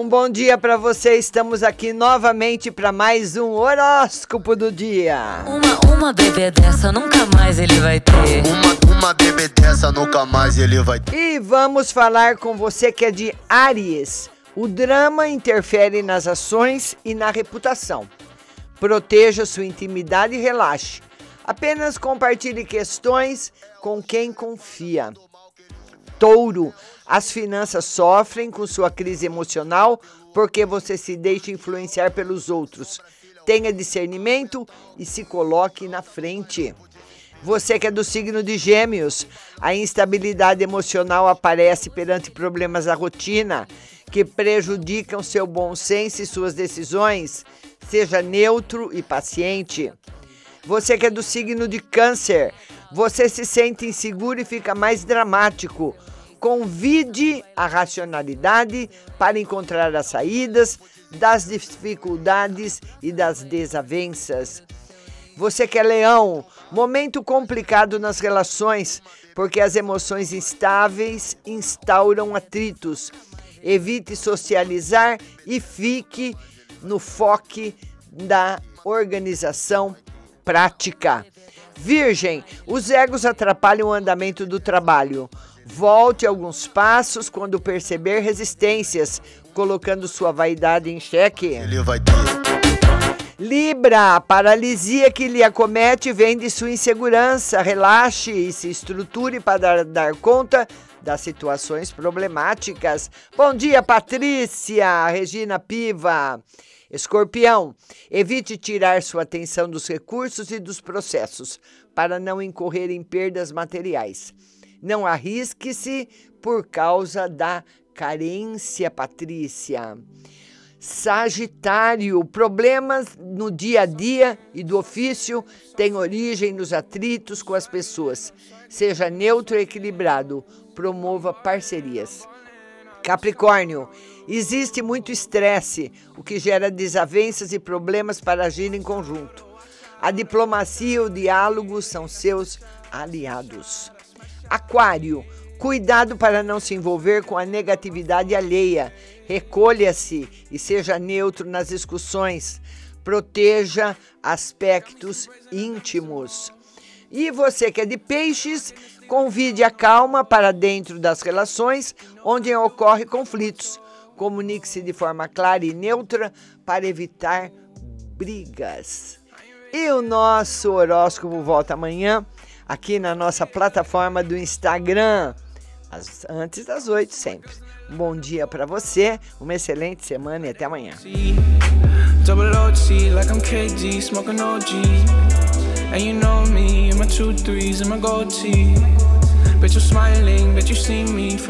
Um bom dia para você. Estamos aqui novamente para mais um horóscopo do dia. uma, uma bebê dessa nunca mais ele vai ter. Uma, uma bebê dessa nunca mais ele vai ter. E vamos falar com você que é de Áries. O drama interfere nas ações e na reputação. Proteja sua intimidade e relaxe. Apenas compartilhe questões com quem confia. Touro, as finanças sofrem com sua crise emocional porque você se deixa influenciar pelos outros. Tenha discernimento e se coloque na frente. Você que é do signo de Gêmeos, a instabilidade emocional aparece perante problemas da rotina que prejudicam seu bom senso e suas decisões. Seja neutro e paciente. Você que é do signo de Câncer, você se sente inseguro e fica mais dramático. Convide a racionalidade para encontrar as saídas das dificuldades e das desavenças. Você que é leão, momento complicado nas relações, porque as emoções instáveis instauram atritos. Evite socializar e fique no foco da organização prática. Virgem, os egos atrapalham o andamento do trabalho. Volte alguns passos quando perceber resistências, colocando sua vaidade em xeque. Libra, a paralisia que lhe acomete vem de sua insegurança. Relaxe e se estruture para dar, dar conta das situações problemáticas. Bom dia, Patrícia, Regina Piva. Escorpião, evite tirar sua atenção dos recursos e dos processos para não incorrer em perdas materiais. Não arrisque-se por causa da carência, Patrícia. Sagitário, problemas no dia a dia e do ofício têm origem nos atritos com as pessoas. Seja neutro e equilibrado, promova parcerias. Capricórnio, existe muito estresse, o que gera desavenças e problemas para agir em conjunto. A diplomacia e o diálogo são seus aliados. Aquário, cuidado para não se envolver com a negatividade alheia. Recolha-se e seja neutro nas discussões. Proteja aspectos íntimos. E você que é de peixes, convide a calma para dentro das relações onde ocorrem conflitos. Comunique-se de forma clara e neutra para evitar brigas. E o nosso horóscopo volta amanhã aqui na nossa plataforma do Instagram, antes das oito sempre. Um bom dia para você, uma excelente semana e até amanhã. And you know me, and my two threes and my gold tee. Bet you're smiling, bet you see me